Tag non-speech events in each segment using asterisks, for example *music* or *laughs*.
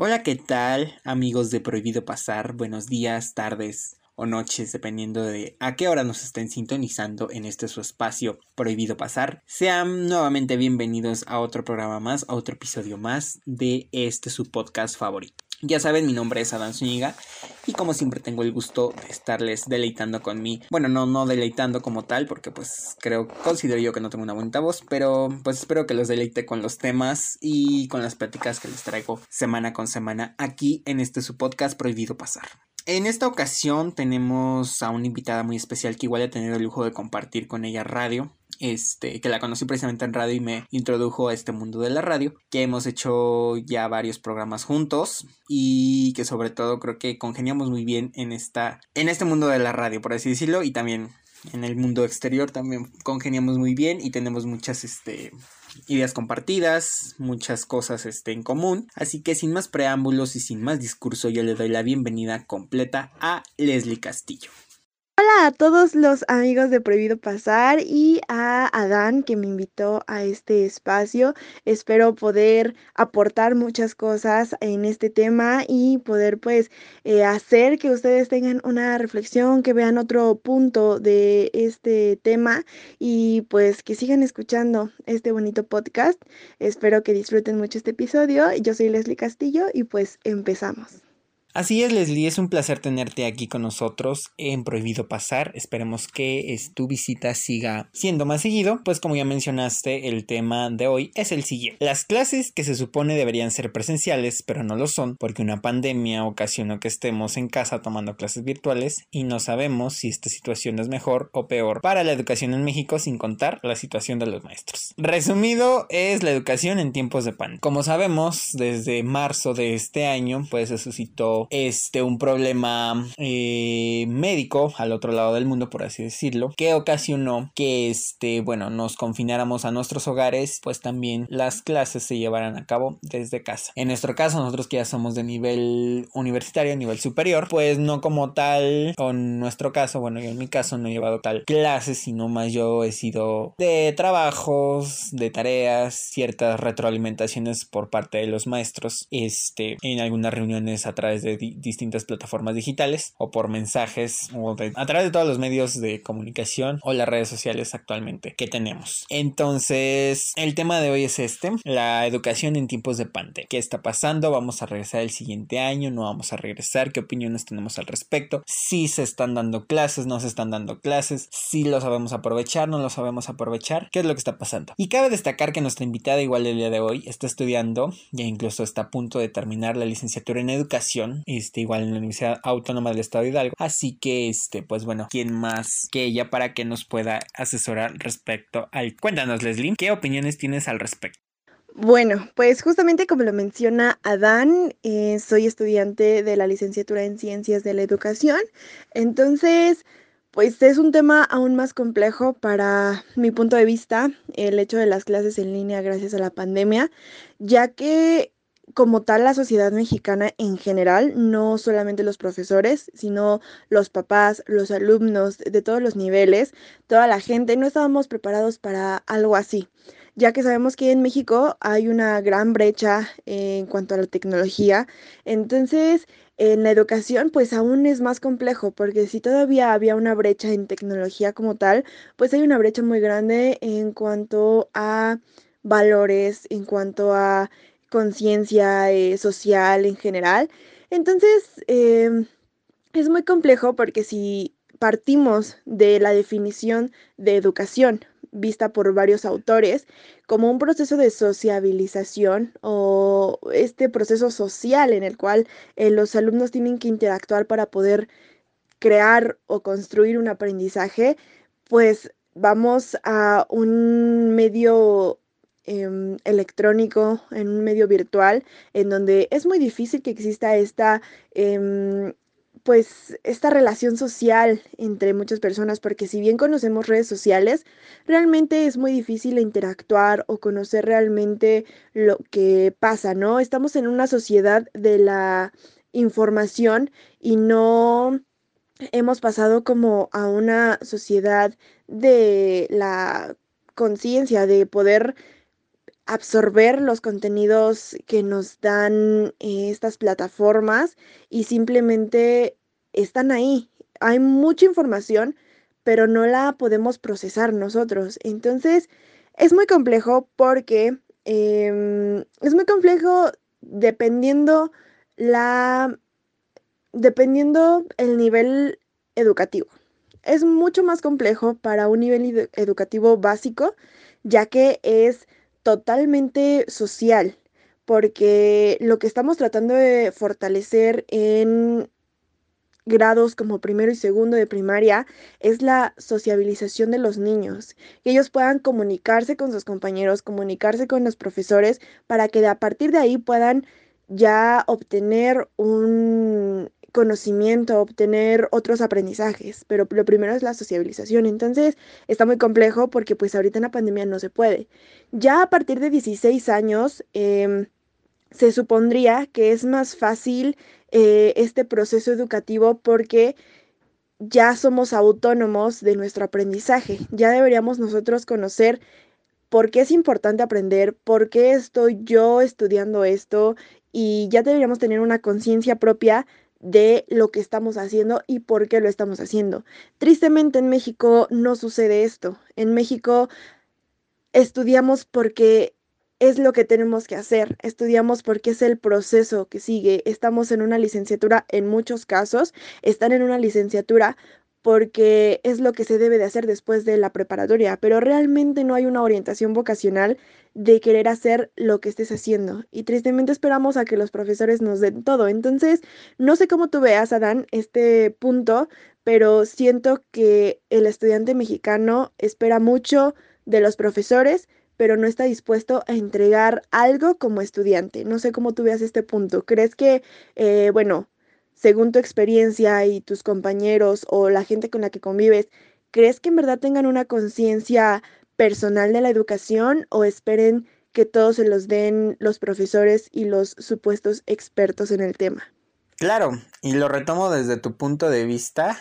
Hola, ¿qué tal amigos de Prohibido Pasar? Buenos días, tardes o noches, dependiendo de a qué hora nos estén sintonizando en este su espacio Prohibido Pasar. Sean nuevamente bienvenidos a otro programa más, a otro episodio más de este su podcast favorito. Ya saben, mi nombre es Adán Zúñiga y como siempre tengo el gusto de estarles deleitando con mí. Bueno, no, no deleitando como tal, porque pues creo, considero yo que no tengo una bonita voz, pero pues espero que los deleite con los temas y con las pláticas que les traigo semana con semana aquí en este su podcast Prohibido Pasar. En esta ocasión tenemos a una invitada muy especial que igual he tenido el lujo de compartir con ella radio este, que la conocí precisamente en radio y me introdujo a este mundo de la radio, que hemos hecho ya varios programas juntos y que sobre todo creo que congeniamos muy bien en esta, en este mundo de la radio, por así decirlo, y también en el mundo exterior también congeniamos muy bien y tenemos muchas, este, ideas compartidas, muchas cosas este, en común. Así que sin más preámbulos y sin más discurso, yo le doy la bienvenida completa a Leslie Castillo. Hola a todos los amigos de Prohibido Pasar y a Adán que me invitó a este espacio. Espero poder aportar muchas cosas en este tema y poder pues eh, hacer que ustedes tengan una reflexión, que vean otro punto de este tema y pues que sigan escuchando este bonito podcast. Espero que disfruten mucho este episodio. Yo soy Leslie Castillo y pues empezamos. Así es, Leslie, es un placer tenerte aquí con nosotros en Prohibido Pasar. Esperemos que tu visita siga siendo más seguido, pues como ya mencionaste, el tema de hoy es el siguiente. Las clases que se supone deberían ser presenciales, pero no lo son, porque una pandemia ocasionó que estemos en casa tomando clases virtuales y no sabemos si esta situación es mejor o peor para la educación en México sin contar la situación de los maestros. Resumido, es la educación en tiempos de pan. Como sabemos, desde marzo de este año, pues se suscitó este, un problema eh, médico al otro lado del mundo, por así decirlo, que ocasionó que, este, bueno, nos confináramos a nuestros hogares, pues también las clases se llevaran a cabo desde casa. En nuestro caso, nosotros que ya somos de nivel universitario, nivel superior, pues no como tal, o en nuestro caso, bueno, yo en mi caso no he llevado tal clases, sino más yo he sido de trabajos, de tareas, ciertas retroalimentaciones por parte de los maestros, este, en algunas reuniones a través de distintas plataformas digitales o por mensajes o a través de todos los medios de comunicación o las redes sociales actualmente que tenemos. Entonces, el tema de hoy es este, la educación en tiempos de pandemia. ¿Qué está pasando? ¿Vamos a regresar el siguiente año? ¿No vamos a regresar? ¿Qué opiniones tenemos al respecto? Si se están dando clases, no se están dando clases, si lo sabemos aprovechar, no lo sabemos aprovechar, ¿qué es lo que está pasando? Y cabe destacar que nuestra invitada igual el día de hoy está estudiando, ya incluso está a punto de terminar la licenciatura en educación este, igual en la Universidad Autónoma del Estado de Hidalgo. Así que, este, pues bueno, ¿quién más que ella para que nos pueda asesorar respecto al... Cuéntanos, Leslie, ¿qué opiniones tienes al respecto? Bueno, pues justamente como lo menciona Adán, eh, soy estudiante de la licenciatura en Ciencias de la Educación. Entonces, pues es un tema aún más complejo para mi punto de vista, el hecho de las clases en línea gracias a la pandemia, ya que como tal la sociedad mexicana en general, no solamente los profesores, sino los papás, los alumnos de todos los niveles, toda la gente, no estábamos preparados para algo así, ya que sabemos que en México hay una gran brecha en cuanto a la tecnología, entonces en la educación pues aún es más complejo, porque si todavía había una brecha en tecnología como tal, pues hay una brecha muy grande en cuanto a valores, en cuanto a conciencia eh, social en general. Entonces, em, es muy complejo porque si partimos de la definición de educación vista por varios autores como un proceso de sociabilización o este proceso social en el cual eh, los alumnos tienen que interactuar para poder crear o construir un aprendizaje, pues vamos a un medio Em, electrónico, en un medio virtual, en donde es muy difícil que exista esta, em, pues, esta relación social entre muchas personas, porque si bien conocemos redes sociales, realmente es muy difícil interactuar o conocer realmente lo que pasa, ¿no? Estamos en una sociedad de la información y no hemos pasado como a una sociedad de la conciencia, de poder absorber los contenidos que nos dan eh, estas plataformas y simplemente están ahí. Hay mucha información, pero no la podemos procesar nosotros. Entonces, es muy complejo porque em, es muy complejo dependiendo la dependiendo el nivel educativo. Es mucho más complejo para un nivel educativo básico, ya que es totalmente social, porque lo que estamos tratando de fortalecer en grados como primero y segundo de primaria es la sociabilización de los niños, que ellos puedan comunicarse con sus compañeros, comunicarse con los profesores, para que a partir de ahí puedan ya obtener un conocimiento, obtener otros aprendizajes, pero lo primero es la sociabilización. Entonces está muy complejo porque pues ahorita en la pandemia no se puede. Ya a partir de 16 años em, se supondría que es más fácil eh, este proceso educativo porque ya somos autónomos de nuestro aprendizaje. Ya deberíamos nosotros conocer por qué es importante aprender, por qué estoy yo estudiando esto y ya deberíamos tener una conciencia propia de lo que estamos haciendo y por qué lo estamos haciendo. Tristemente en México no sucede esto. En México estudiamos porque es lo que tenemos que hacer. Estudiamos porque es el proceso que sigue. Estamos en una licenciatura, en muchos casos, están en una licenciatura porque es lo que se debe de hacer después de la preparatoria, pero realmente no hay una orientación vocacional de querer hacer lo que estés haciendo. Y tristemente esperamos a que los profesores nos den todo. Entonces, no sé cómo tú veas, Adán, este punto, pero siento que el estudiante mexicano espera mucho de los profesores, pero no está dispuesto a entregar algo como estudiante. No sé cómo tú veas este punto. ¿Crees que, eh, bueno, según tu experiencia y tus compañeros o la gente con la que convives, ¿crees que en verdad tengan una conciencia personal de la educación o esperen que todos se los den los profesores y los supuestos expertos en el tema? Claro, y lo retomo desde tu punto de vista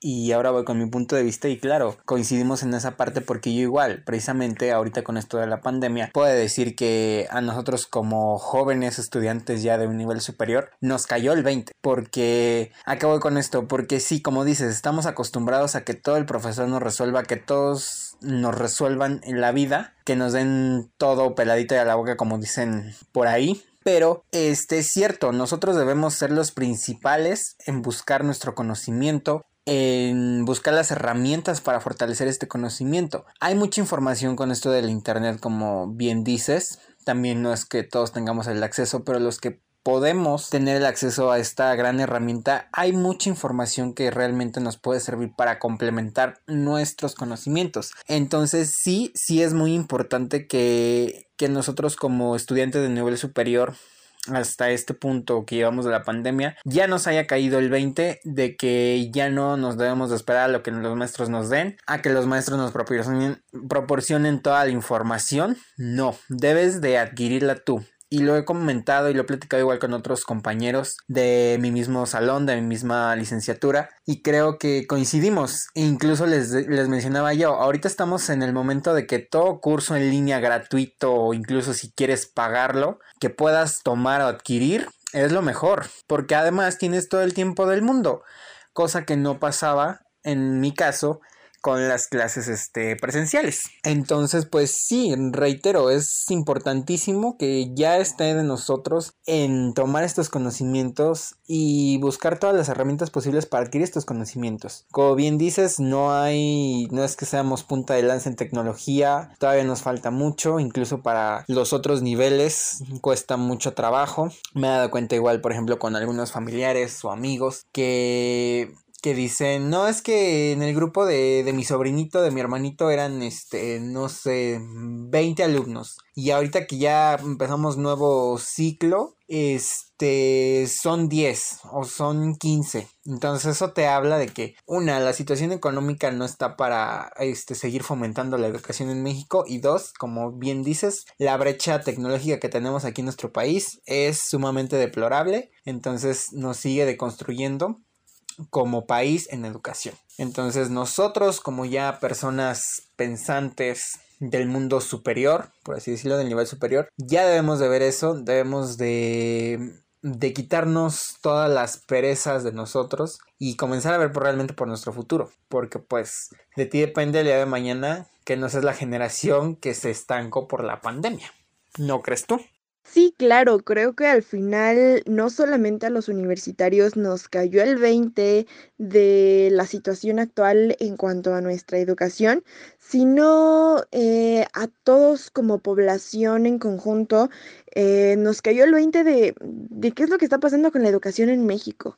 y ahora voy con mi punto de vista y claro, coincidimos en esa parte porque yo igual, precisamente ahorita con esto de la pandemia, puedo decir que a nosotros como jóvenes estudiantes ya de un nivel superior nos cayó el 20 porque acabo con esto porque sí, como dices, estamos acostumbrados a que todo el profesor nos resuelva, que todos nos resuelvan en la vida, que nos den todo peladito a la boca como dicen por ahí, pero este es cierto, nosotros debemos ser los principales en buscar nuestro conocimiento, en buscar las herramientas para fortalecer este conocimiento. Hay mucha información con esto del Internet, como bien dices. También no es que todos tengamos el acceso, pero los que podemos tener el acceso a esta gran herramienta, hay mucha información que realmente nos puede servir para complementar nuestros conocimientos. Entonces sí, sí es muy importante que, que nosotros como estudiantes de nivel superior hasta este punto que llevamos de la pandemia, ya nos haya caído el 20 de que ya no nos debemos de esperar a lo que los maestros nos den, a que los maestros nos proporcionen, proporcionen toda la información. No, debes de adquirirla tú y lo he comentado y lo he platicado igual con otros compañeros de mi mismo salón, de mi misma licenciatura y creo que coincidimos. incluso les, les mencionaba yo, ahorita estamos en el momento de que todo curso en línea gratuito o incluso si quieres pagarlo, que puedas tomar o adquirir, es lo mejor, porque además tienes todo el tiempo del mundo, cosa que no pasaba en mi caso con las clases este, presenciales. Entonces, pues sí, reitero, es importantísimo que ya esté de nosotros en tomar estos conocimientos y buscar todas las herramientas posibles para adquirir estos conocimientos. Como bien dices, no hay, no es que seamos punta de lanza en tecnología, todavía nos falta mucho, incluso para los otros niveles cuesta mucho trabajo. Me he dado cuenta igual, por ejemplo, con algunos familiares o amigos que que dicen, no, es que en el grupo de, de, mi sobrinito, de mi hermanito, eran, este, no sé, 20 alumnos. Y ahorita que ya empezamos nuevo ciclo, este, son 10 o son 15. Entonces eso te habla de que, una, la situación económica no está para, este, seguir fomentando la educación en México. Y dos, como bien dices, la brecha tecnológica que tenemos aquí en nuestro país es sumamente deplorable. Entonces nos sigue deconstruyendo como país en educación. Entonces nosotros como ya personas pensantes del mundo superior, por así decirlo, del nivel superior. Ya debemos de ver eso, debemos de de quitarnos todas las perezas de nosotros y comenzar a ver realmente por nuestro futuro. Porque pues de ti depende el día de mañana que no seas la generación que se estancó por la pandemia. ¿No crees tú? Sí, claro, creo que al final no solamente a los universitarios nos cayó el 20 de la situación actual en cuanto a nuestra educación, sino eh, a todos como población en conjunto eh, nos cayó el 20 de, de qué es lo que está pasando con la educación en México.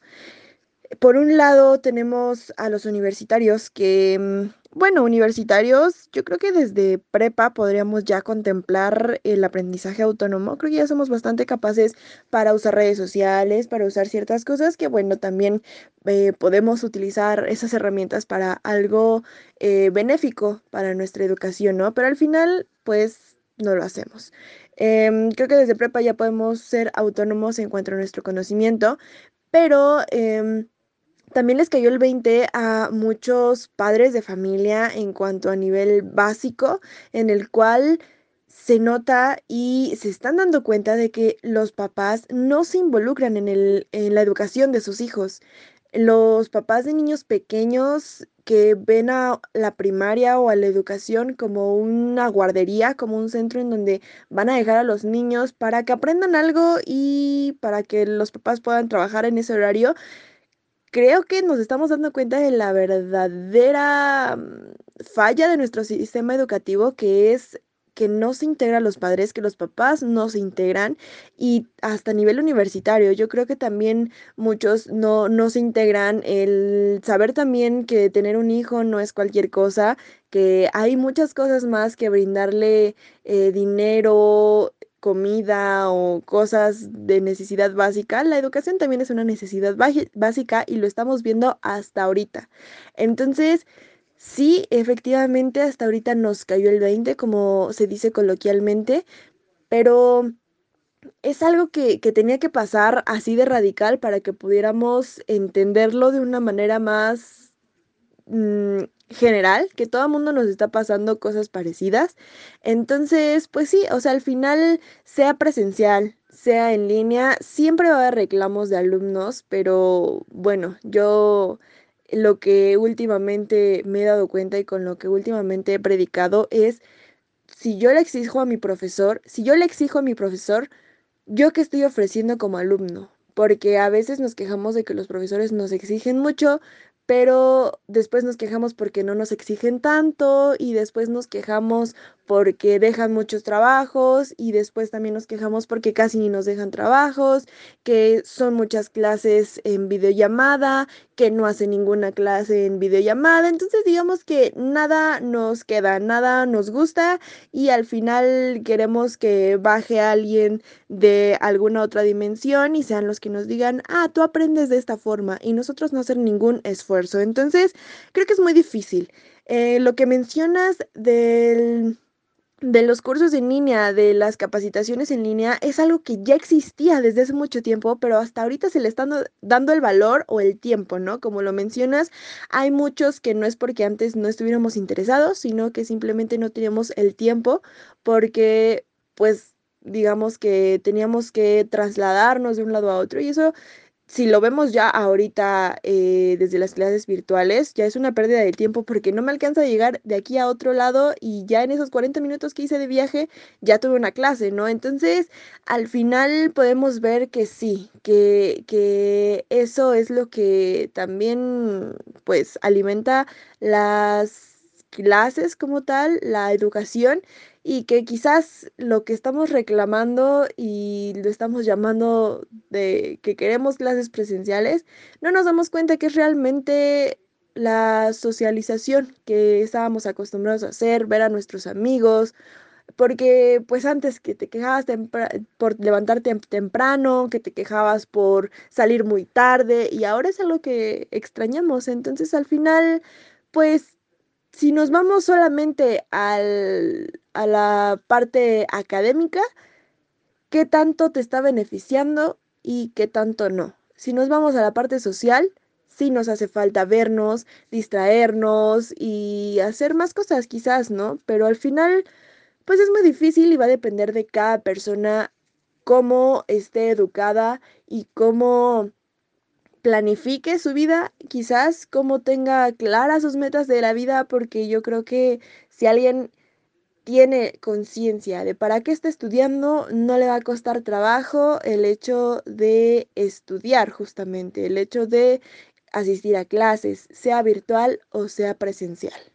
Por un lado tenemos a los universitarios que mm, bueno, universitarios, yo creo que desde prepa podríamos ya contemplar el aprendizaje autónomo. Creo que ya somos bastante capaces para usar redes sociales, para usar ciertas cosas que, bueno, también eh, podemos utilizar esas herramientas para algo eh, benéfico para nuestra educación, ¿no? Pero al final, pues, no lo hacemos. Em, creo que desde prepa ya podemos ser autónomos en cuanto a nuestro conocimiento, pero... Em, también les cayó el 20 a muchos padres de familia en cuanto a nivel básico, en el cual se nota y se están dando cuenta de que los papás no se involucran en, el, en la educación de sus hijos. Los papás de niños pequeños que ven a la primaria o a la educación como una guardería, como un centro en donde van a dejar a los niños para que aprendan algo y para que los papás puedan trabajar en ese horario, creo que nos estamos dando cuenta de la verdadera mm, falla de nuestro sistema educativo, que es que no se integran los padres, que los papás no se integran y hasta nivel universitario. Yo creo que también muchos no, no se integran. El saber también que tener un hijo no es cualquier cosa, que hay muchas cosas más que brindarle eh, dinero, comida o cosas de necesidad básica, la educación también es una necesidad básica y lo estamos viendo hasta ahorita. Entonces, sí, efectivamente, hasta ahorita nos cayó el 20, como se dice coloquialmente, pero es algo que, tenía que pasar así de radical para que pudiéramos entenderlo de una manera más mm, general, que todo el mundo nos está pasando cosas parecidas. Entonces, pues sí, o sea, al final, sea presencial, sea en línea, siempre va a haber reclamos de alumnos, pero bueno, yo lo que últimamente me he dado cuenta y con lo que últimamente he predicado es, si yo le exijo a mi profesor, si yo le exijo a mi profesor, yo que estoy ofreciendo como alumno, porque a veces nos quejamos de que los profesores nos exigen mucho, pero después nos quejamos porque no nos exigen tanto y después nos quejamos porque dejan muchos trabajos y después también nos quejamos porque casi ni nos dejan trabajos, que son muchas clases en videollamada, que no hacen ninguna clase en videollamada. Entonces digamos que nada nos queda, nada nos gusta y al final queremos que baje alguien de alguna otra dimensión y sean los que nos digan, ah, tú aprendes de esta forma y nosotros no hacer ningún esfuerzo. Entonces creo que es muy difícil. Eh, lo que mencionas del de los cursos en línea, de las capacitaciones en línea, es algo que ya existía desde hace mucho tiempo, pero hasta ahorita se le está dando el valor o el tiempo, ¿no? Como lo mencionas, hay muchos que no es porque antes no estuviéramos interesados, sino que simplemente no teníamos el tiempo porque, pues, digamos que teníamos que trasladarnos de un lado a otro y eso si lo vemos ya ahorita eh, desde las clases virtuales, ya es una pérdida de tiempo porque no me alcanza a llegar de aquí a otro lado y ya en esos 40 minutos que hice de viaje ya tuve una clase, ¿no? Entonces, al final podemos ver que sí, que, que eso es lo que también pues alimenta las clases como tal, la educación y que quizás lo que estamos reclamando y lo estamos llamando de que queremos clases presenciales, no nos damos cuenta que es realmente la socialización que estábamos acostumbrados a hacer, ver a nuestros amigos, porque pues antes que te quejabas por levantarte temprano, que te quejabas por salir muy tarde y ahora es algo que extrañamos, entonces al final pues si nos vamos solamente al, a la parte académica, qué tanto te está beneficiando y qué tanto no. Si nos vamos a la parte social, sí nos hace falta vernos, distraernos y hacer más cosas quizás, ¿no? Pero al final, pues es muy difícil y va a depender de cada persona cómo esté educada y cómo planifique su vida, quizás cómo tenga claras sus metas de la vida, porque yo creo que si alguien tiene conciencia de para qué está estudiando, no le va a costar trabajo el hecho de estudiar justamente, el hecho de asistir a clases, sea virtual o sea presencial.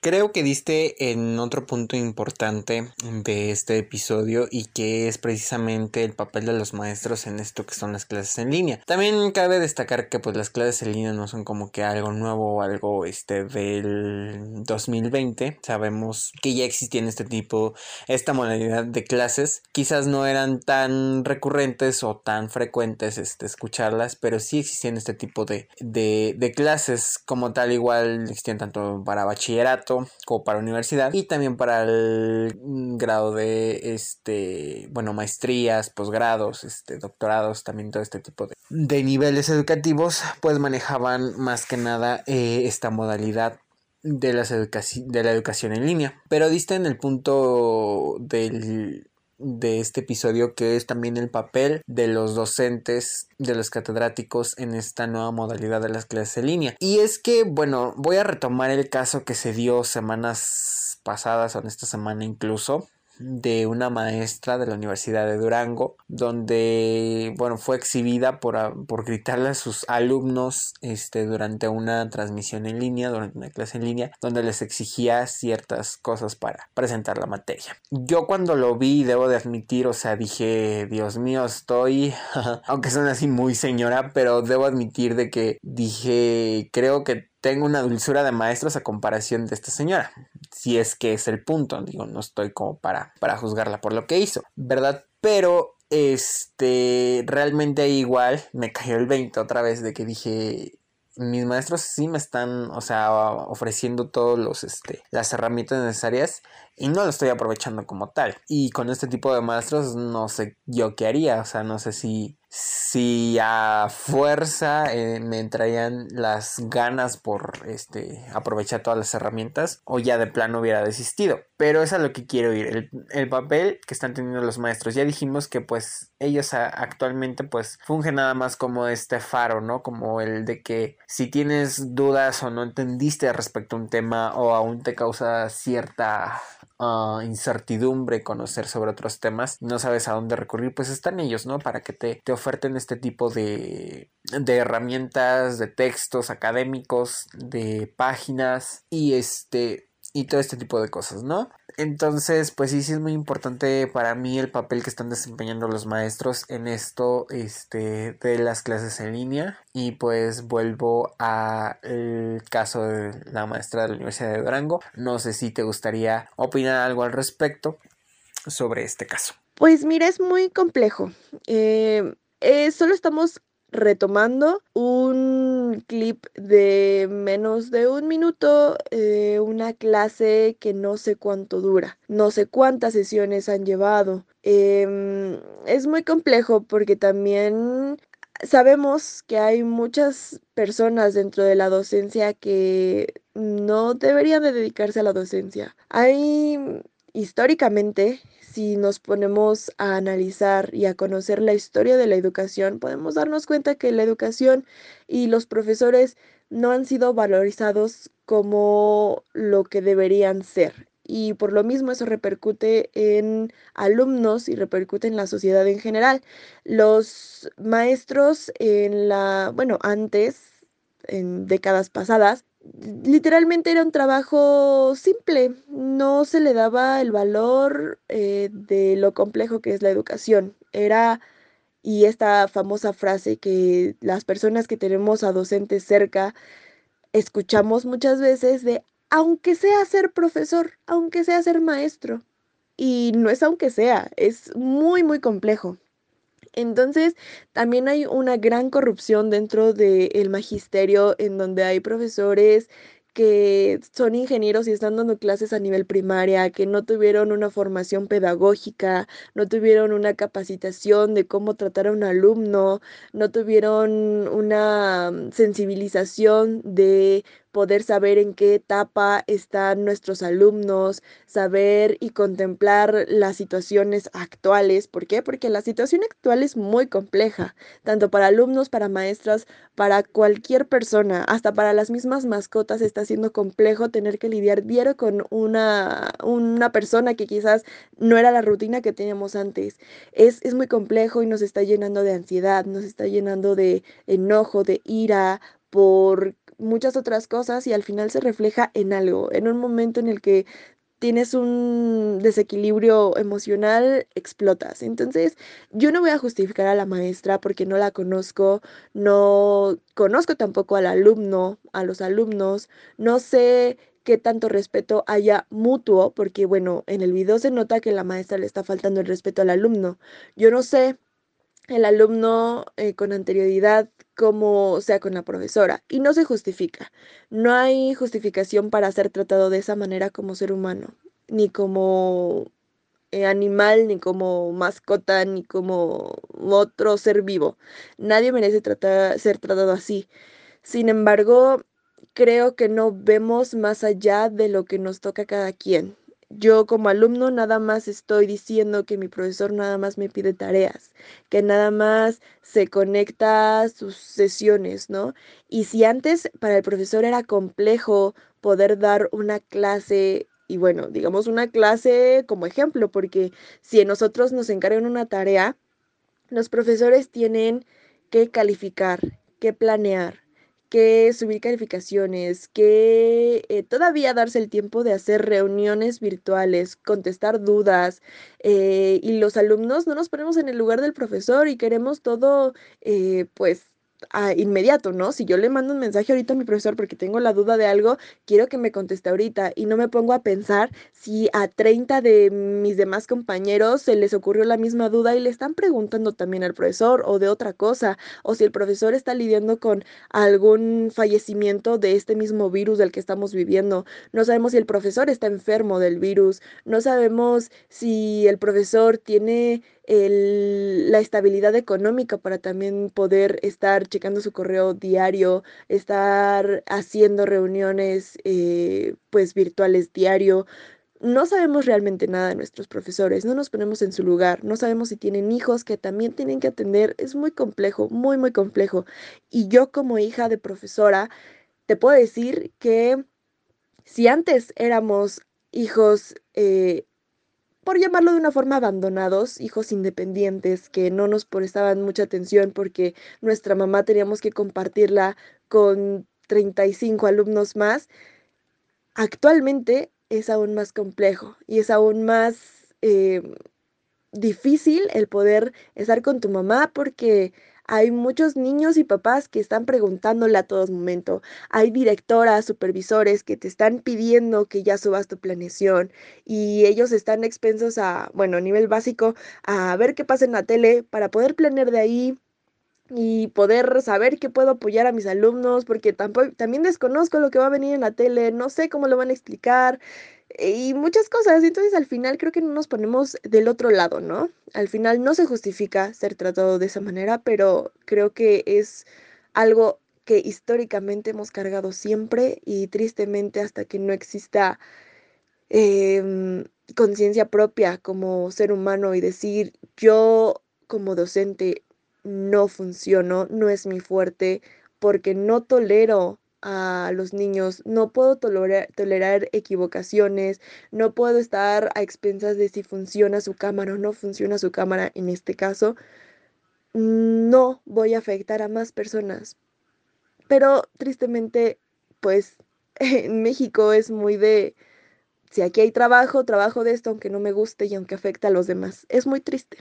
Creo que diste en otro punto importante de este episodio y que es precisamente el papel de los maestros en esto que son las clases en línea. También cabe destacar que pues las clases en línea no son como que algo nuevo o algo este del 2020. Sabemos que ya existían este tipo, esta modalidad de clases. Quizás no eran tan recurrentes o tan frecuentes este, escucharlas, pero sí existían este tipo de, de, de clases como tal igual existían tanto para bachillerato como para universidad y también para el grado de este bueno maestrías posgrados este doctorados también todo este tipo de, de niveles educativos pues manejaban más que nada eh, esta modalidad de, las de la educación en línea. Pero diste en el punto del de este episodio que es también el papel de los docentes, de los catedráticos en esta nueva modalidad de las clases en línea. Y es que, bueno, voy a retomar el caso que se dio semanas pasadas o en esta semana incluso de una maestra de la Universidad de Durango, donde, bueno, fue exhibida por, por gritarle a sus alumnos este, durante una transmisión en línea, durante una clase en línea, donde les exigía ciertas cosas para presentar la materia. Yo cuando lo vi, debo de admitir, o sea, dije, Dios mío, estoy, *laughs* aunque son así muy señora, pero debo admitir de que dije, creo que tengo una dulzura de maestros a comparación de esta señora. Si es que es el punto, digo, no estoy como para, para juzgarla por lo que hizo, ¿verdad? Pero este, realmente igual me cayó el 20 otra vez de que dije, mis maestros sí me están, o sea, ofreciendo todos los, este, las herramientas necesarias y no lo estoy aprovechando como tal. Y con este tipo de maestros no sé yo qué haría, o sea, no sé si si a fuerza eh, me entrarían las ganas por este aprovechar todas las herramientas o ya de plano hubiera desistido. Pero es a lo que quiero ir. El, el papel que están teniendo los maestros. Ya dijimos que pues ellos actualmente pues fungen nada más como este faro no como el de que si tienes dudas o no entendiste respecto a un tema o aún te causa cierta uh, incertidumbre conocer sobre otros temas no sabes a dónde recurrir pues están ellos no para que te, te oferten este tipo de, de herramientas, de textos académicos, de páginas. Y este y todo este tipo de cosas, ¿no? Entonces, pues sí, sí es muy importante para mí el papel que están desempeñando los maestros en esto, este, de las clases en línea. Y pues vuelvo al caso de la maestra de la Universidad de Durango. No sé si te gustaría opinar algo al respecto sobre este caso. Pues mira, es muy complejo. Eh, eh, solo estamos retomando un clip de menos de un minuto, eh, una clase que no sé cuánto dura, no sé cuántas sesiones han llevado. Em, es muy complejo porque también sabemos que hay muchas personas dentro de la docencia que no deberían de dedicarse a la docencia. Hay históricamente si nos ponemos a analizar y a conocer la historia de la educación, podemos darnos cuenta que la educación y los profesores no han sido valorizados como lo que deberían ser. Y por lo mismo eso repercute en alumnos y repercute en la sociedad en general. Los maestros en la, bueno, antes, en décadas pasadas, literalmente era un trabajo simple, no se le daba el valor eh, de lo complejo que es la educación. Era, y esta famosa frase que las personas que tenemos a docentes cerca escuchamos muchas veces de, aunque sea ser profesor, aunque sea ser maestro. Y no es aunque sea, es muy, muy complejo. Entonces, también hay una gran corrupción dentro del magisterio en donde hay profesores que son ingenieros y están dando clases a nivel primaria, que no tuvieron una formación pedagógica, no tuvieron una capacitación de cómo tratar a un alumno, no tuvieron una sensibilización de poder saber en qué etapa están nuestros alumnos, saber y contemplar las situaciones actuales. ¿Por qué? Porque la situación actual es muy compleja, tanto para alumnos, para maestras, para cualquier persona, hasta para las mismas mascotas está siendo complejo tener que lidiar diario con una, una persona que quizás no era la rutina que teníamos antes. Es, es muy complejo y nos está llenando de ansiedad, nos está llenando de enojo, de ira por muchas otras cosas y al final se refleja en algo, en un momento en el que tienes un desequilibrio emocional, explotas. Entonces, yo no voy a justificar a la maestra porque no la conozco, no conozco tampoco al alumno, a los alumnos, no sé qué tanto respeto haya mutuo, porque bueno, en el video se nota que la maestra le está faltando el respeto al alumno. Yo no sé el alumno eh, con anterioridad como sea con la profesora y no se justifica. No hay justificación para ser tratado de esa manera como ser humano, ni como eh, animal, ni como mascota, ni como otro ser vivo. Nadie merece ser tratado así. Sin embargo, creo que no vemos más allá de lo que nos toca a cada quien. Yo como alumno nada más estoy diciendo que mi profesor nada más me pide tareas, que nada más se conecta sus sesiones, ¿no? Y si antes para el profesor era complejo poder dar una clase y bueno, digamos una clase como ejemplo, porque si nosotros nos encargan una tarea, los profesores tienen que calificar, que planear, que subir calificaciones, que eh, todavía darse el tiempo de hacer reuniones virtuales, contestar dudas eh, y los alumnos no nos ponemos en el lugar del profesor y queremos todo eh, pues inmediato, ¿no? Si yo le mando un mensaje ahorita a mi profesor porque tengo la duda de algo, quiero que me conteste ahorita y no me pongo a pensar si a 30 de mis demás compañeros se les ocurrió la misma duda y le están preguntando también al profesor o de otra cosa, o si el profesor está lidiando con algún fallecimiento de este mismo virus del que estamos viviendo. No sabemos si el profesor está enfermo del virus, no sabemos si el profesor tiene la estabilidad económica para también poder estar checando su correo diario, estar haciendo reuniones eh, pues virtuales diario. No sabemos realmente nada de nuestros profesores, no nos ponemos en su lugar, no sabemos si tienen hijos que también tienen que atender, es muy complejo, muy, muy complejo. Y yo como hija de profesora, te puedo decir que si antes éramos hijos eh, por llamarlo de una forma, abandonados, hijos independientes que no nos prestaban mucha atención porque nuestra mamá teníamos que compartirla con 35 alumnos más, actualmente es aún más complejo y es aún más eh, difícil el poder estar con tu mamá porque hay muchos niños y papás que están preguntándole a todo momento. Hay directoras, supervisores que te están pidiendo que ya subas tu planeación y ellos están expensos a, bueno, a nivel básico, a ver qué pasa en la tele para poder planear de ahí y poder saber qué puedo apoyar a mis alumnos, porque tampoco, también desconozco lo que va a venir en la tele, no sé cómo lo van a explicar y muchas cosas. Entonces al final creo que no nos ponemos del otro lado, ¿no? Al final no se justifica ser tratado de esa manera, pero creo que es algo que históricamente hemos cargado siempre y tristemente hasta que no exista em, conciencia propia como ser humano y decir yo como docente no funciono, no es mi fuerte, porque no tolero a los niños, no puedo tolerar, equivocaciones, no puedo estar a expensas de si funciona su cámara o no funciona su cámara en este caso, no voy a afectar a más personas. Pero tristemente, pues *laughs* en México es muy de, si aquí hay trabajo, trabajo de esto aunque no me guste y aunque afecte a los demás. Es muy triste.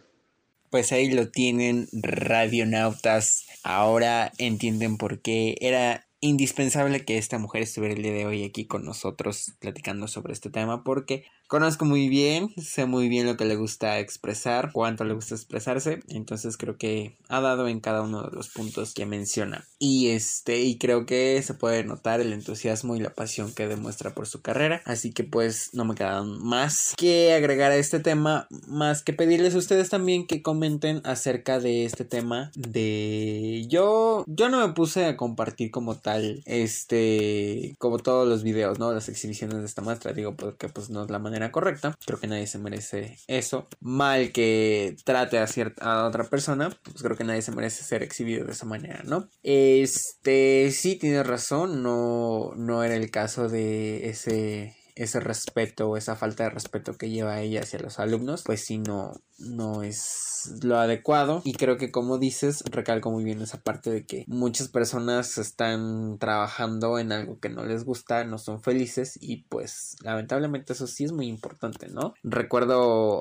Pues ahí lo tienen, radionautas. Ahora entienden por qué era indispensable que esta mujer estuviera el día de hoy aquí con nosotros platicando sobre este tema porque conozco muy bien, sé muy bien lo que le gusta expresar, cuánto le gusta expresarse, entonces creo que ha dado en cada uno de los puntos que menciona. Y este, y creo que se puede notar el entusiasmo y la pasión que demuestra por su carrera, así que pues no me queda más que agregar a este tema, más que pedirles a ustedes también que comenten acerca de este tema de yo yo no me puse a compartir como tal este como todos los videos, ¿no? Las exhibiciones de esta maestra, digo porque pues no es la manera correcta. Creo que nadie se merece eso. Mal que trate a, cierta, a otra persona, pues creo que nadie se merece ser exhibido de esa manera, ¿no? Este, sí, tienes razón, no, no era el caso de ese ese respeto o esa falta de respeto que lleva ella hacia los alumnos, pues sí no, no es lo adecuado. Y creo que como dices, recalco muy bien esa parte de que muchas personas están trabajando en algo que no les gusta, no son felices y pues lamentablemente eso sí es muy importante, ¿no? Recuerdo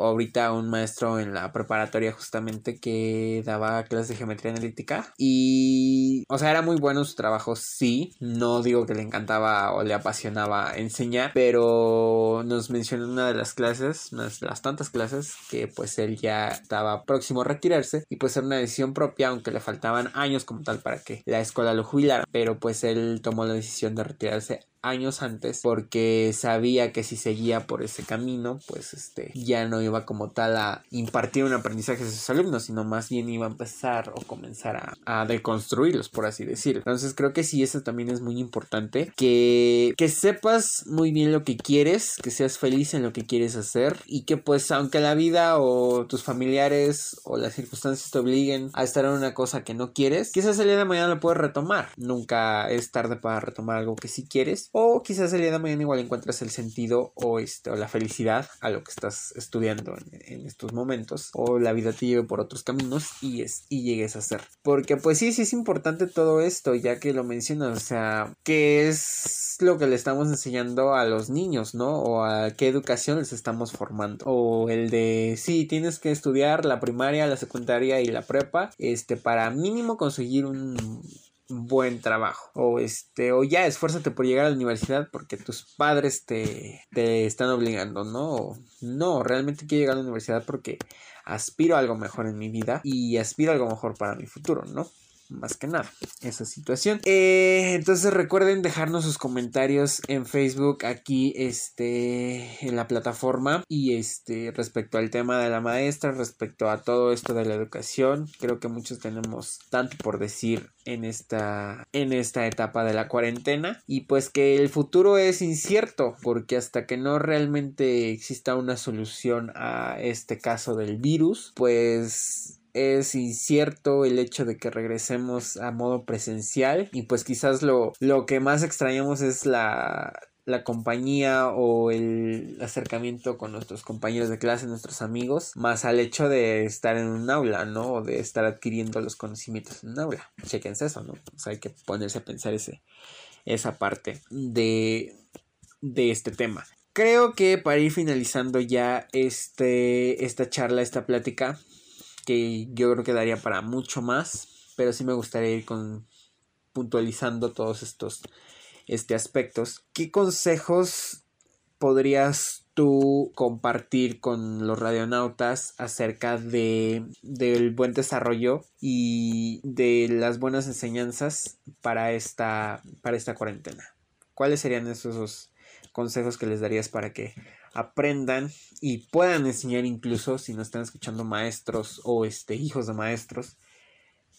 ahorita a un maestro en la preparatoria justamente que daba clases de geometría analítica y, o sea, era muy bueno su trabajo, sí, no digo que le encantaba o le apasionaba enseñar, pero nos mencionó en una de las clases, una de las tantas clases, que pues él ya estaba próximo a retirarse y pues era una decisión propia, aunque le faltaban años como tal para que la escuela lo jubilara, pero pues él tomó la decisión de retirarse años antes porque sabía que si seguía por ese camino pues este ya no iba como tal a impartir un aprendizaje a sus alumnos sino más bien iba a empezar o comenzar a, a deconstruirlos por así decirlo. Entonces creo que sí eso también es muy importante que, que sepas muy bien lo que quieres que seas feliz en lo que quieres hacer y que pues aunque la vida o tus familiares o las circunstancias te obliguen a estar en una cosa que no quieres quizás el día de mañana lo puedes retomar. Nunca es tarde para retomar algo que sí quieres o quizás el día de mañana igual encuentras el sentido o, este, o la felicidad a lo que estás estudiando en, estos momentos. O la vida te lleve por otros caminos y, es, y llegues a ser. Porque pues sí, sí es importante todo esto, ya que lo mencionas. O sea, ¿qué es lo que le estamos enseñando a los niños, no? O a qué educación les estamos formando. O el de, sí, tienes que estudiar la primaria, la secundaria y la prepa, este, para mínimo conseguir un buen trabajo. O este o ya esfuérzate por llegar a la universidad porque tus padres te, te están obligando no no realmente quiero llegar a la universidad porque aspiro a algo mejor en mi vida y aspiro a algo mejor para mi futuro no más que nada esa situación. Eh, entonces recuerden dejarnos sus comentarios en Facebook aquí este en la plataforma y este respecto al tema de la maestra respecto a todo esto de la educación creo que muchos tenemos tanto por decir en esta en esta etapa de la cuarentena y pues que el futuro es incierto porque hasta que no realmente exista una solución a este caso del virus pues es incierto el hecho de que regresemos a modo presencial y pues quizás lo, lo que más extrañamos es la, la compañía o el acercamiento con nuestros compañeros de clase, nuestros amigos, más al hecho de estar en un aula, ¿no? O de estar adquiriendo los conocimientos en un aula. Chequense eso, ¿no? O sea, hay que ponerse a pensar ese, esa parte de, de este tema. Creo que para ir finalizando ya este, esta charla, esta plática, que yo creo que daría para mucho más, pero sí me gustaría ir con puntualizando todos estos este, aspectos. ¿Qué consejos podrías tú compartir con los radionautas acerca de del buen desarrollo y de las buenas enseñanzas para esta para esta cuarentena? ¿Cuáles serían esos consejos que les darías para que aprendan y puedan enseñar incluso si nos están escuchando maestros o este hijos de maestros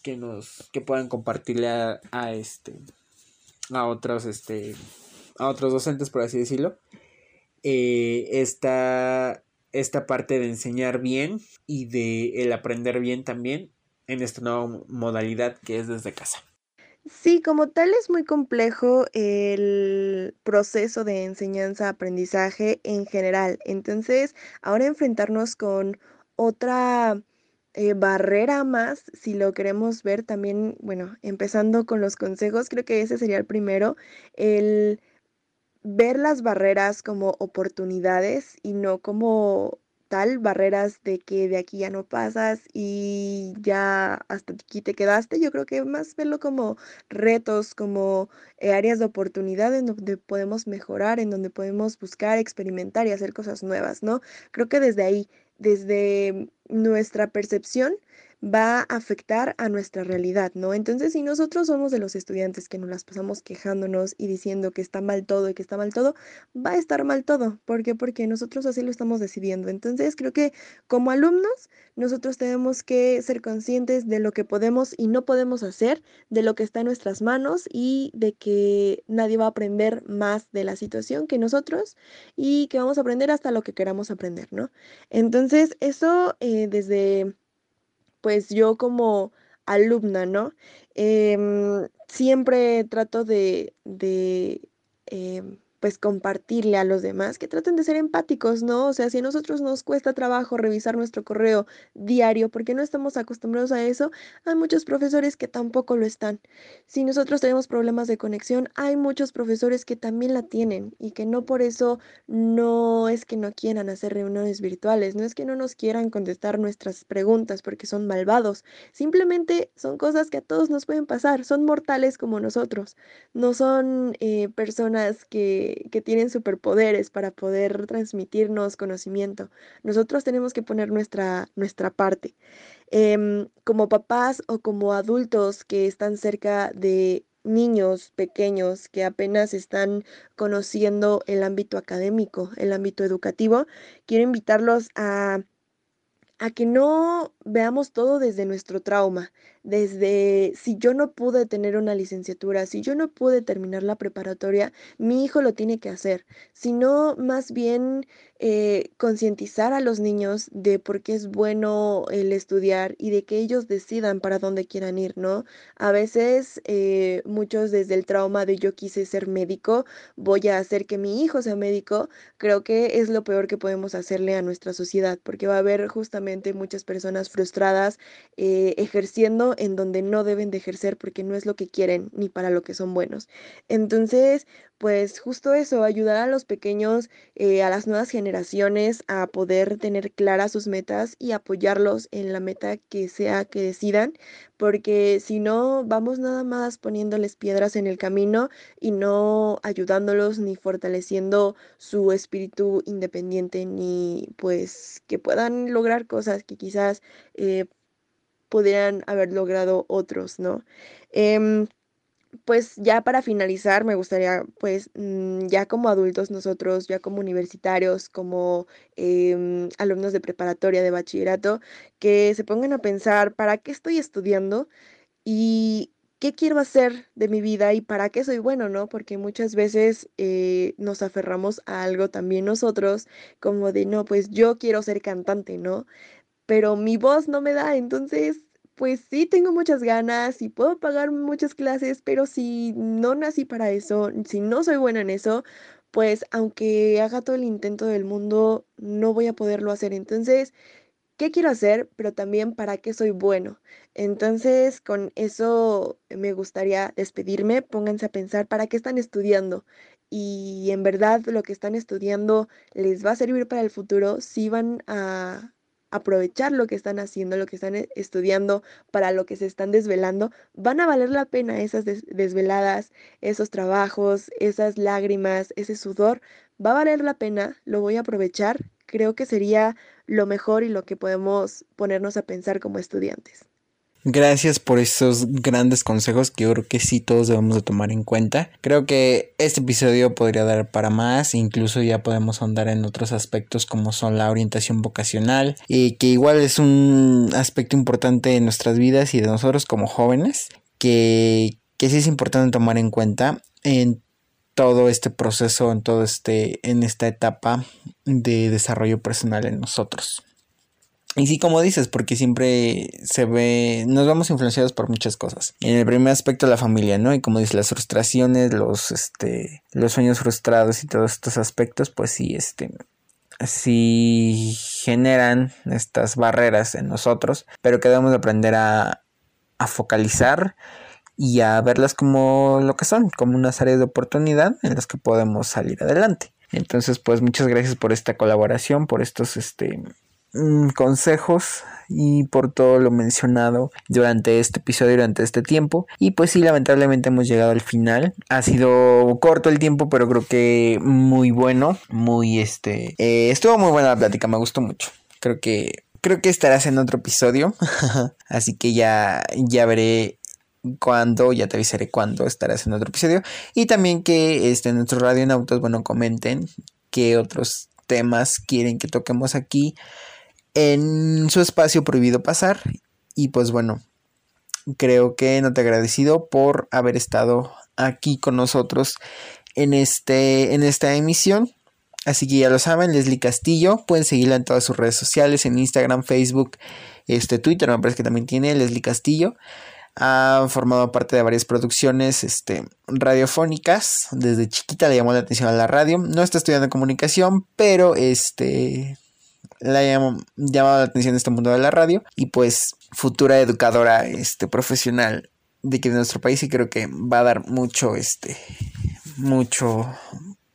que nos que puedan compartirle a, este a otros este a otros docentes por así decirlo eh, esta esta parte de enseñar bien y de el aprender bien también en esta nueva modalidad que es desde casa Sí, como tal es muy complejo el proceso de enseñanza-aprendizaje en general. Entonces, ahora enfrentarnos con otra eh, barrera más, si lo queremos ver también, bueno, empezando con los consejos, creo que ese sería el primero, el ver las barreras como oportunidades y no como tal, barreras de que de aquí ya no pasas y ya hasta aquí te quedaste. Yo creo que más verlo como retos, como eh, áreas de oportunidad en donde podemos mejorar, en donde podemos buscar, experimentar y hacer cosas nuevas, ¿no? Creo que desde ahí, desde nuestra percepción, va a afectar a nuestra realidad, ¿no? Entonces, si nosotros somos de los estudiantes que nos las pasamos quejándonos y diciendo que está mal todo y que está mal todo, va a estar mal todo. ¿Por qué? Porque nosotros así lo estamos decidiendo. Entonces, creo que como alumnos, nosotros tenemos que ser conscientes de lo que podemos y no podemos hacer, de lo que está en nuestras manos y de que nadie va a aprender más de la situación que nosotros y que vamos a aprender hasta lo que queramos aprender, ¿no? Entonces, eso eh, desde pues yo como alumna, ¿no? Em, siempre trato de, de em, pues compartirle a los demás, que traten de ser empáticos, ¿no? O sea, si a nosotros nos cuesta trabajo revisar nuestro correo diario porque no estamos acostumbrados a eso, hay muchos profesores que tampoco lo están. Si nosotros tenemos problemas de conexión, hay muchos profesores que también la tienen y que no por eso no es que no quieran hacer reuniones virtuales, no es que no nos quieran contestar nuestras preguntas porque son malvados, simplemente son cosas que a todos nos pueden pasar, son mortales como nosotros, no son eh, personas que que, tienen superpoderes para poder transmitirnos conocimiento. Nosotros tenemos que poner nuestra, nuestra parte. Em, como papás o como adultos que están cerca de niños pequeños que apenas están conociendo el ámbito académico, el ámbito educativo, quiero invitarlos a a que no veamos todo desde nuestro trauma, desde si yo no pude tener una licenciatura, si yo no pude terminar la preparatoria, mi hijo lo tiene que hacer, sino más bien eh, concientizar a los niños de por qué es bueno el estudiar y de que ellos decidan para dónde quieran ir, ¿no? A veces eh, muchos desde el trauma de yo quise ser médico, voy a hacer que mi hijo sea médico, creo que es lo peor que podemos hacerle a nuestra sociedad, porque va a haber justamente muchas personas frustradas eh, ejerciendo en donde no deben de ejercer porque no es lo que quieren ni para lo que son buenos. Entonces, pues justo eso, ayudar a los pequeños, eh, a las nuevas generaciones a poder tener claras sus metas y apoyarlos en la meta que sea que decidan, porque si no, vamos nada más poniéndoles piedras en el camino y no ayudándolos ni fortaleciendo su espíritu independiente, ni pues que puedan lograr cosas que quizás eh, pudieran haber logrado otros, ¿no? Em, pues ya para finalizar, me gustaría, pues mm, ya como adultos nosotros, ya como universitarios, como em, alumnos de preparatoria, de bachillerato, que se pongan a pensar, ¿para qué estoy estudiando? Y qué quiero hacer de mi vida y para qué soy bueno, ¿no? Porque muchas veces eh, nos aferramos a algo también nosotros, como de, no, pues yo quiero ser cantante, ¿no? Pero mi voz no me da, entonces pues sí tengo muchas ganas y puedo pagar muchas clases, pero si no nací para eso, si no soy buena en eso, pues aunque haga todo el intento del mundo, no voy a poderlo hacer. Entonces, ¿qué quiero hacer? Pero también para qué soy bueno. Entonces, con eso me gustaría despedirme. Pónganse a pensar para qué están estudiando. Y en verdad lo que están estudiando les va a servir para el futuro, si van a aprovechar lo que están haciendo, lo que están e, estudiando, para lo que se están desvelando, van a valer la pena esas desveladas, esos trabajos, esas lágrimas, ese sudor, va a valer la pena, lo voy a aprovechar, creo que sería lo mejor y lo que podemos ponernos a pensar como estudiantes. Gracias por esos grandes consejos que yo creo que sí todos debemos de tomar en cuenta. Creo que este episodio podría dar para más, incluso ya podemos ahondar en otros aspectos como son la orientación vocacional y que igual es un aspecto importante en nuestras vidas y de nosotros como jóvenes que, que sí es importante tomar en cuenta en todo este proceso, en todo este, en esta etapa de desarrollo personal en nosotros. Y sí, como dices, porque siempre se ve, nos vamos influenciados por muchas cosas. En el primer aspecto, la familia, ¿no? Y como dices, las frustraciones, los, este, los sueños frustrados y todos estos aspectos, pues sí, este, sí generan estas barreras en nosotros, pero que debemos aprender a, a focalizar y a verlas como lo que son, como unas áreas de oportunidad en las que podemos salir adelante. Entonces, pues muchas gracias por esta colaboración, por estos este, mm, consejos y por todo lo mencionado durante este episodio, durante este tiempo. Y pues sí, lamentablemente hemos llegado al final. Ha sido corto el tiempo, pero creo que muy bueno, muy este... Eh, estuvo muy buena la plática, me gustó mucho. Creo que... Creo que estarás en otro episodio. *laughs* Así que ya, ya veré cuándo, ya te avisaré cuándo estarás en otro episodio. Y también que este, nuestros radionautas, bueno, comenten qué otros temas quieren que toquemos aquí en su espacio prohibido pasar. Y pues bueno, creo que no te agradecido por haber estado aquí con nosotros en, este, en esta emisión. Así que ya lo saben, Leslie Castillo. Pueden seguirla en todas sus redes sociales, en Instagram, Facebook, este, Twitter, me parece que también tiene Leslie Castillo. Ha formado parte de varias producciones este, radiofónicas. Desde chiquita le llamó la atención a la radio. No está estudiando comunicación, pero este, le ha llamado la atención este mundo de la radio. Y pues futura educadora este, profesional de que de nuestro país y creo que va a dar mucho, este, mucho,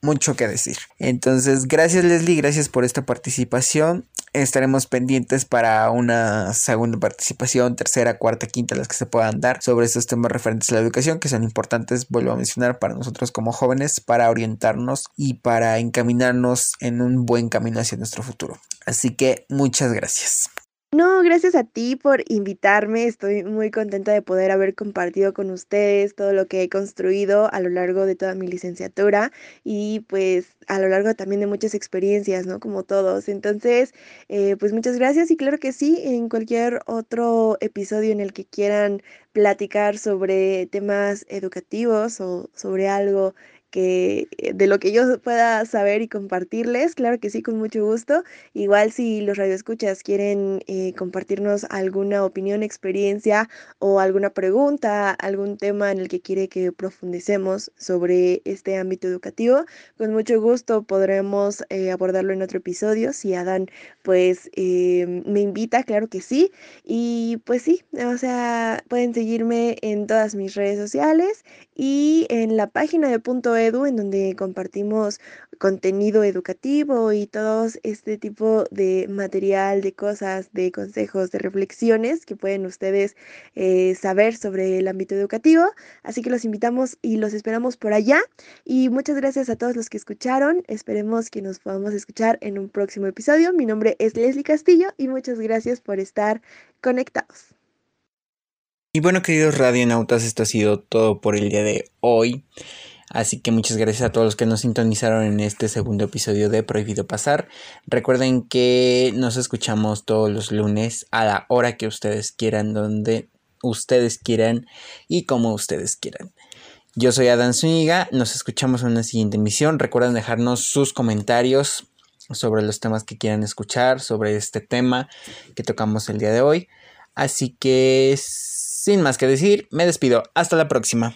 mucho que decir. Entonces, gracias Leslie, gracias por esta participación. Estaremos pendientes para una segunda participación, tercera, cuarta, quinta, las que se puedan dar sobre estos temas referentes a la educación que son importantes, vuelvo a mencionar, para nosotros como jóvenes, para orientarnos y para encaminarnos en un buen camino hacia nuestro futuro. Así que muchas gracias. No, gracias a ti por invitarme. Estoy muy contenta de poder haber compartido con ustedes todo lo que he construido a lo largo de toda mi licenciatura y pues a lo largo también de muchas experiencias, ¿no? Como todos. Entonces, eh, pues muchas gracias y claro que sí, en cualquier otro episodio en el que quieran platicar sobre temas educativos o sobre algo que eh, de lo que yo pueda saber y compartirles, claro que sí, con mucho gusto. Igual si los radioescuchas quieren eh, compartirnos alguna opinión, experiencia o alguna pregunta, algún tema en el que quiere que profundicemos sobre este ámbito educativo, con mucho gusto podremos eh, abordarlo en otro episodio. Si Adán pues me invita, claro que sí. Y pues sí, o sea, pueden seguirme en todas mis redes sociales y en la página de punto en donde compartimos contenido educativo y todo este tipo de material, de cosas, de consejos, de reflexiones que pueden ustedes eh, saber sobre el ámbito educativo. Así que los invitamos y los esperamos por allá. Y muchas gracias a todos los que escucharon. Esperemos que nos podamos escuchar en un próximo episodio. Mi nombre es Leslie Castillo y muchas gracias por estar conectados. Y bueno, queridos radionautas, esto ha sido todo por el día de hoy. Así que muchas gracias a todos los que nos sintonizaron en este segundo episodio de Prohibido Pasar. Recuerden que nos escuchamos todos los lunes a la hora que ustedes quieran, donde ustedes quieran y como ustedes quieran. Yo soy Adán Zúñiga, nos escuchamos en una siguiente emisión. Recuerden dejarnos sus comentarios sobre los temas que quieran escuchar, sobre este tema que tocamos el día de hoy. Así que sin más que decir, me despido. Hasta la próxima.